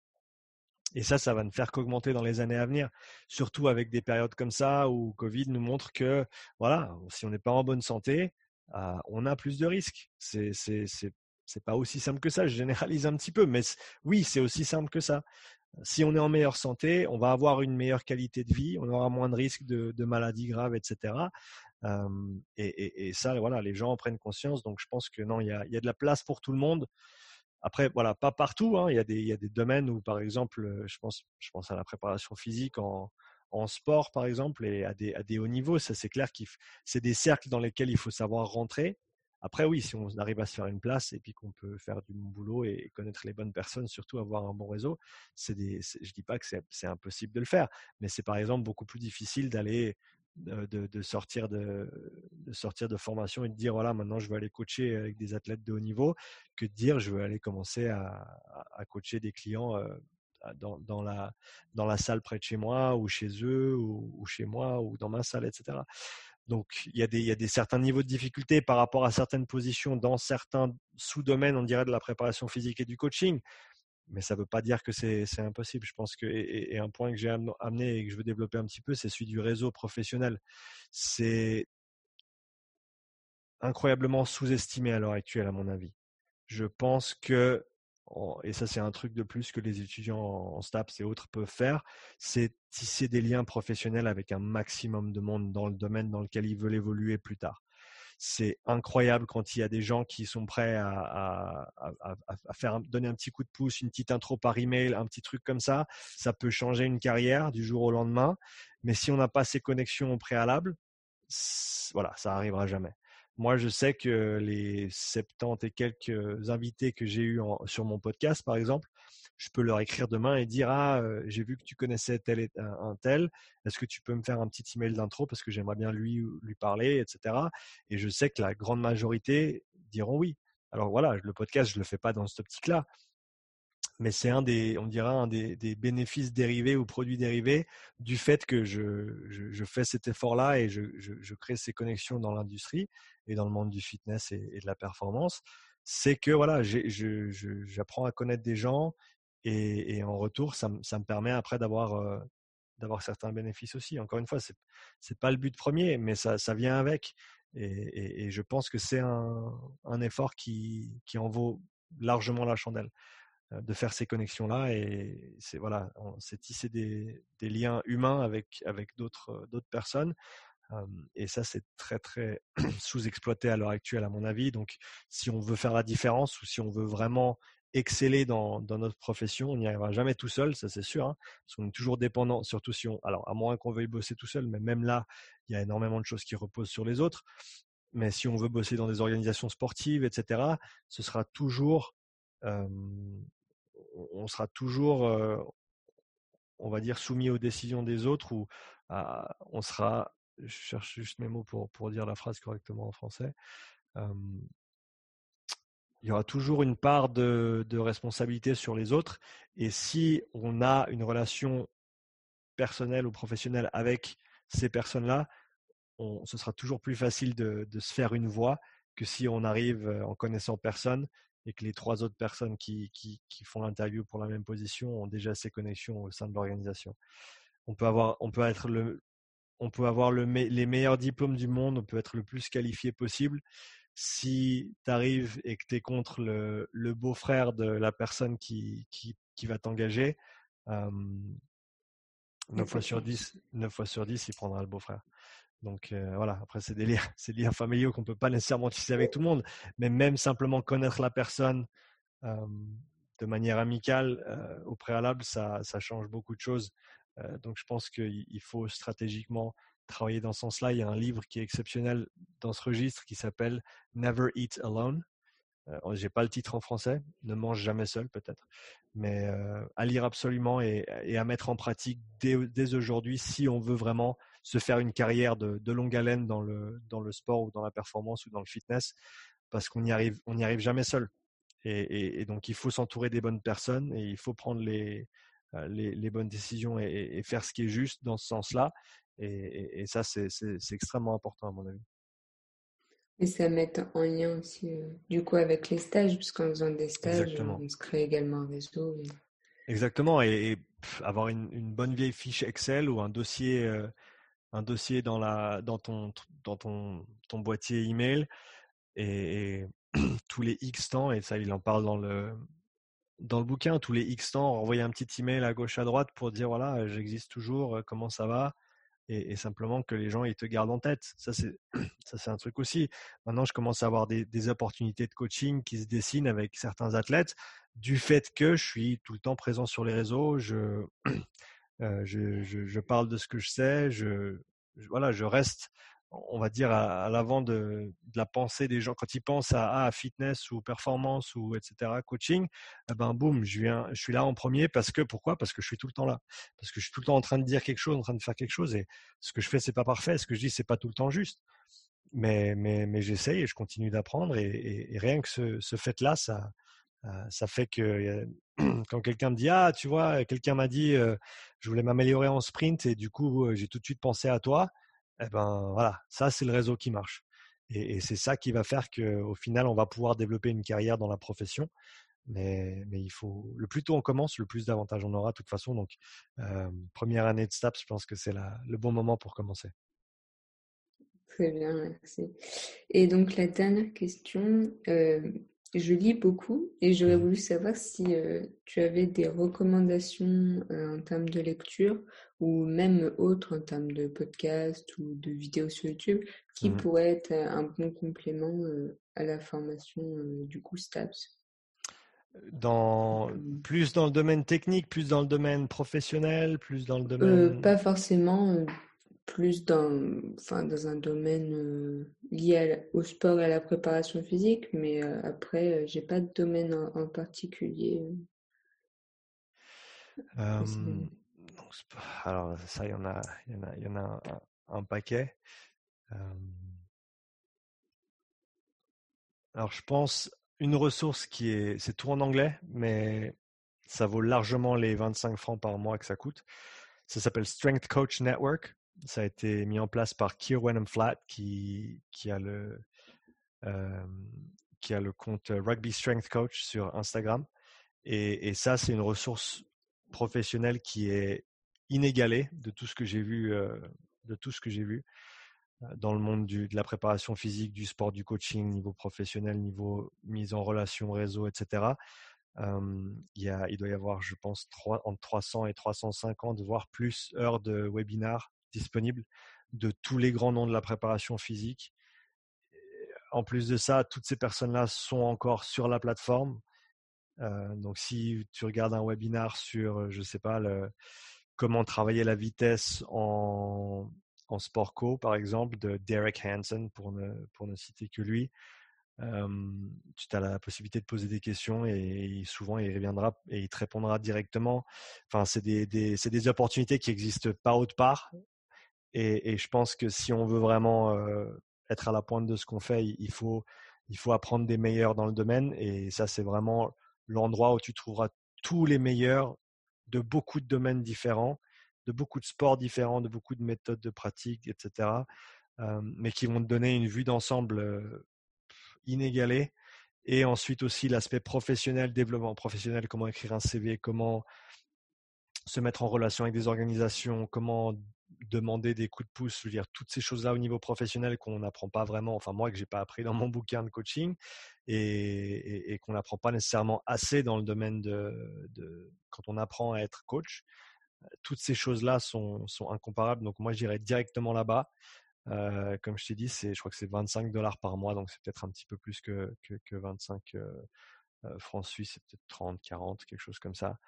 Et ça, ça va ne faire qu'augmenter dans les années à venir, surtout avec des périodes comme ça où Covid nous montre que, voilà, si on n'est pas en bonne santé, on a plus de risques. C'est c'est pas aussi simple que ça. Je généralise un petit peu, mais oui, c'est aussi simple que ça. Si on est en meilleure santé, on va avoir une meilleure qualité de vie, on aura moins de risques de, maladies graves, etc. et, ça, voilà, les gens en prennent conscience. Donc, je pense que non, il y a, de la place pour tout le monde. Après, voilà, pas partout. Hein. Il, y a des, des domaines où, par exemple, je pense, je pense à la préparation physique en, sport, par exemple, et à des, à des hauts niveaux. Ça, c'est clair que c'est des cercles dans lesquels il faut savoir rentrer. Après, oui, si on arrive à se faire une place et puis qu'on peut faire du bon boulot et connaître les bonnes personnes, surtout avoir un bon réseau, c'est des, je dis pas que c'est impossible de le faire, mais c'est par exemple beaucoup plus difficile d'aller de, sortir de, sortir de formation et de dire voilà maintenant je veux aller coacher avec des athlètes de haut niveau que de dire je veux aller commencer à, coacher des clients dans, la, dans la salle près de chez moi ou chez eux ou chez moi ou dans ma salle etc donc, il y, a des, certains niveaux de difficulté par rapport à certaines positions dans certains sous-domaines, on dirait, de la préparation physique et du coaching. Mais ça ne veut pas dire que c'est impossible. Je pense que, et, un point que j'ai amené et que je veux développer un petit peu, c'est celui du réseau professionnel. C'est incroyablement sous-estimé à l'heure actuelle, à mon avis. Je pense que et ça c'est un truc de plus que les étudiants en STAPS et autres peuvent faire, c'est tisser des liens professionnels avec un maximum de monde dans le domaine dans lequel ils veulent évoluer plus tard. C'est incroyable quand il y a des gens qui sont prêts à, faire donner un petit coup de pouce, une petite intro par email, un petit truc comme ça. Ça peut changer une carrière du jour au lendemain. Mais si on n'a pas ces connexions au préalable, voilà, ça n'arrivera jamais. Moi, je sais que les 70 et quelques invités que j'ai eus sur mon podcast, par exemple, je peux leur écrire demain et dire Ah, j'ai vu que tu connaissais tel et un, tel. Est-ce que tu peux me faire un petit email d'intro parce que j'aimerais bien lui, lui parler, etc. Et je sais que la grande majorité diront oui. Alors voilà, le podcast, je ne le fais pas dans cette optique-là mais c'est un des, on dira, un des, bénéfices dérivés ou produits dérivés du fait que je, fais cet effort-là et je, crée ces connexions dans l'industrie et dans le monde du fitness et, de la performance. C'est que voilà, j'apprends à connaître des gens et, en retour, ça, me permet après d'avoir euh, d'avoir certains bénéfices aussi. Encore une fois, c'est n'est pas le but premier, mais ça, vient avec. Et, je pense que c'est un, effort qui, qui en vaut largement la chandelle. Euh, de faire ces connexions là et c'est voilà c'est tisser des, des, liens humains avec avec d'autres euh, d'autres personnes et ça c'est très très sous-exploité à l'heure actuelle à mon avis. Donc si on veut faire la différence ou si on veut vraiment exceller dans, dans notre profession on n'y arrivera jamais tout seul ça c'est sûr hein, parce qu'on est toujours dépendant surtout si on alors à moins qu'on veuille bosser tout seul mais même là il y a énormément de choses qui reposent sur les autres. Mais si on veut bosser dans des organisations sportives etc ce sera toujours on sera toujours, on va dire, soumis aux décisions des autres ou on sera, je cherche juste mes mots pour, dire la phrase correctement en français, il y aura toujours une part de, responsabilité sur les autres. Et si on a une relation personnelle ou professionnelle avec ces personnes-là, ce sera toujours plus facile de, de, se faire une voix que si on arrive en connaissant personne et que les trois autres personnes qui, qui, font l'interview pour la même position ont déjà ces connexions au sein de l'organisation. On peut avoir, on peut être le, on peut avoir le, les meilleurs diplômes du monde, on peut être le plus qualifié possible. Si tu arrives et que tu es contre le, le beau-frère de la personne qui, qui, qui va t'engager, euh, 9 fois sur 10, 9 fois sur 10, il prendra le beau-frère. Donc euh, voilà, après c'est des liens, familiaux qu'on peut pas nécessairement tisser avec tout le monde, mais même simplement connaître la personne de manière amicale euh, au préalable, ça, change beaucoup de choses. Euh, donc je pense qu'il faut stratégiquement travailler dans ce sens-là. Il y a un livre qui est exceptionnel dans ce registre qui s'appelle Never Eat Alone. J'ai pas le titre en français, Ne mange jamais seul peut-être, mais à lire absolument et, à mettre en pratique dès aujourd'hui si on veut vraiment se faire une carrière de, longue haleine dans le, dans le sport ou dans la performance ou dans le fitness, parce qu'on n'y arrive, on n'y arrive jamais seul. Et, donc, il faut s'entourer des bonnes personnes et il faut prendre les, euh, les, bonnes décisions et, faire ce qui est juste dans ce sens-là. Et, ça, c'est extrêmement important à mon avis. Et ça met en lien aussi, euh, du coup, avec les stages, puisqu'en faisant des stages, on se crée également un réseau. Exactement. Et, avoir une, bonne vieille fiche Excel ou un dossier euh, un dossier dans, la, dans, ton, dans ton, ton boîtier email et, tous les X temps, et ça il en parle dans le, dans le bouquin, tous les X temps, envoyer un petit email à gauche à droite pour dire voilà, j'existe toujours, comment ça va, et, simplement que les gens ils te gardent en tête. Ça c'est ça c'est un truc aussi. Maintenant, je commence à avoir des, des, opportunités de coaching qui se dessinent avec certains athlètes du fait que je suis tout le temps présent sur les réseaux, je euh, je, parle de ce que je sais, je, voilà, je reste on va dire, à, l'avant de, la pensée des gens. Quand ils pensent à, fitness ou performance ou etc., coaching, eh ben boum, je, suis là en premier parce que pourquoi? Parce que je suis tout le temps là. Parce que je suis tout le temps en train de dire quelque chose, en train de faire quelque chose. Et ce que je fais, c'est pas parfait. Ce que je dis, c'est pas tout le temps juste. Mais, j'essaye et je continue d'apprendre. Et, rien que ce, fait-là, euh, ça fait que quand quelqu'un me dit ah tu vois quelqu'un m'a dit euh, je voulais m'améliorer en sprint et du coup euh, j'ai tout de suite pensé à toi eh ben voilà, ça c'est le réseau qui marche. Et, c'est ça qui va faire qu'au final, on va pouvoir développer une carrière dans la profession. Mais, mais, il faut, le plus tôt on commence, le plus d'avantages on aura de toute façon. Donc, première année de STAPS, je pense que c'est le bon moment pour commencer. Très bien, merci. Et donc, la dernière question, je lis beaucoup et j'aurais mmh voulu savoir si tu avais des recommandations en termes de lecture ou même autres en termes de podcast ou de vidéos sur YouTube qui mmh pourraient être un bon complément à la formation du coup STAPS. Dans, mmh. plus dans le domaine technique, plus dans le domaine professionnel, plus dans le domaine... pas forcément plus dans, enfin, dans un domaine euh, lié au sport et à la préparation physique, mais euh, après, euh, j'ai pas de domaine en, particulier. alors ça, il y en a, il y en a, il y en a un, paquet. alors je pense une ressource qui est, c'est tout en anglais, mais ça vaut largement les 25 francs par mois que ça coûte. Ça s'appelle Strength Coach Network. Ça a été mis en place par Keir Wenham Flat, qui, a le, compte Rugby Strength Coach sur Instagram. Et, ça, c'est une ressource professionnelle qui est inégalée de tout ce que j'ai vu, de tout ce que j'ai vu dans le monde de la préparation physique, du sport, du coaching, niveau professionnel, niveau mise en relation, réseau, etc. il, doit y avoir, je pense, 3, entre 300 et 350, voire plus heures de webinars disponible de tous les grands noms de la préparation physique. En plus de ça, toutes ces personnes-là sont encore sur la plateforme. Euh, donc, si tu regardes un webinar sur, je sais pas, comment travailler la vitesse en, en sport co, par exemple, de Derek Hansen, pour ne, pour ne citer que lui, euh, tu as la possibilité de poser des questions et, souvent il reviendra et il te répondra directement. Enfin, c'est des, des, des opportunités qui existent pas autre part et, je pense que si on veut vraiment être à la pointe de ce qu'on fait, il faut, il faut apprendre des meilleurs dans le domaine. Et ça, c'est vraiment l'endroit où tu trouveras tous les meilleurs de beaucoup de domaines différents, de beaucoup de sports différents, de beaucoup de méthodes de pratique, etc. mais qui vont te donner une vue d'ensemble inégalée. Et ensuite aussi l'aspect professionnel, développement professionnel, comment écrire un CV, comment se mettre en relation avec des organisations, comment demander des coups de pouce, je veux dire toutes ces choses-là au niveau professionnel qu'on n'apprend pas vraiment, enfin moi que j'ai pas appris dans mon bouquin de coaching et, qu'on n'apprend pas nécessairement assez dans le domaine de, quand on apprend à être coach. Toutes ces choses-là sont, sont incomparables, donc moi j'irai directement là-bas. Euh, comme je t'ai dit, c'est, je crois que c'est 25 dollars par mois, donc c'est peut-être un petit peu plus que, que, 25 euh, euh, francs suisses, c'est peut-être 30, 40, quelque chose comme ça.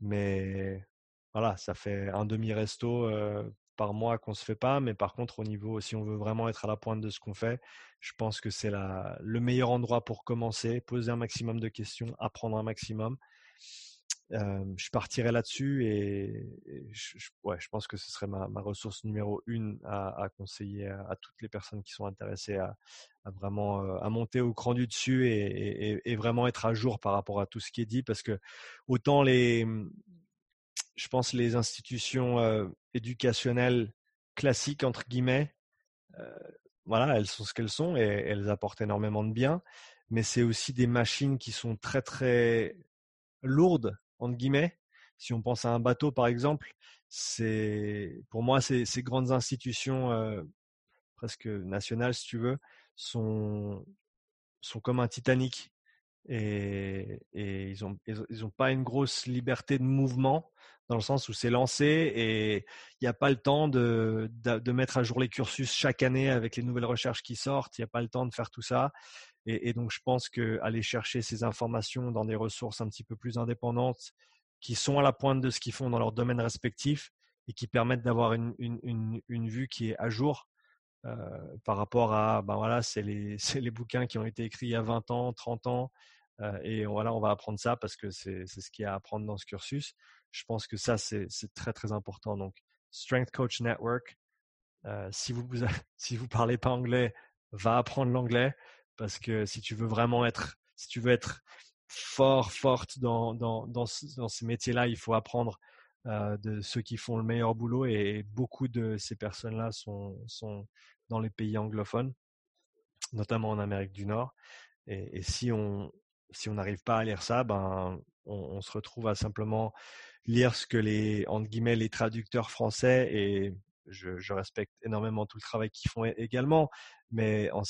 Mais voilà, ça fait un demi-resto par mois qu'on se fait pas, mais par contre au niveau, si on veut vraiment être à la pointe de ce qu'on fait, je pense que c'est le meilleur endroit pour commencer, poser un maximum de questions, apprendre un maximum. je partirai là-dessus et, je, ouais, je pense que ce serait ma, ressource numéro une à, conseiller à, toutes les personnes qui sont intéressées à, vraiment à monter au cran du dessus et, vraiment être à jour par rapport à tout ce qui est dit parce que autant les je pense, les institutions éducationnelles classiques, entre guillemets, voilà, elles sont ce qu'elles sont et elles apportent énormément de bien. Mais c'est aussi des machines qui sont très, très lourdes, entre guillemets. Si on pense à un bateau, par exemple, c'est, pour moi, ces, ces grandes institutions, presque nationales, si tu veux, sont, sont comme un Titanic et, ils n'ont ils ont pas une grosse liberté de mouvement dans le sens où c'est lancé et il n'y a pas le temps de, de, mettre à jour les cursus chaque année avec les nouvelles recherches qui sortent. Il n'y a pas le temps de faire tout ça. Et, donc, je pense qu'aller chercher ces informations dans des ressources un petit peu plus indépendantes qui sont à la pointe de ce qu'ils font dans leur domaine respectif et qui permettent d'avoir une, une, une, vue qui est à jour euh, par rapport à, ben voilà, c'est les, les bouquins qui ont été écrits il y a 20 ans, 30 ans. Euh, et voilà, on va apprendre ça parce que c'est ce qu'il y a à apprendre dans ce cursus je pense que ça, c'est très, très important. Donc, Strength Coach Network, euh, si vous ne si vous parlez pas anglais, va apprendre l'anglais parce que si tu veux vraiment être, si tu veux être fort, forte dans, dans, dans, ces métiers-là, il faut apprendre euh, de ceux qui font le meilleur boulot et beaucoup de ces personnes-là sont, sont dans les pays anglophones, notamment en Amérique du Nord. Et, si on si on n'arrive pas à lire ça, ben on se retrouve à simplement lire ce que les entre guillemets les traducteurs français et je, respecte énormément tout le travail qu'ils font également, mais en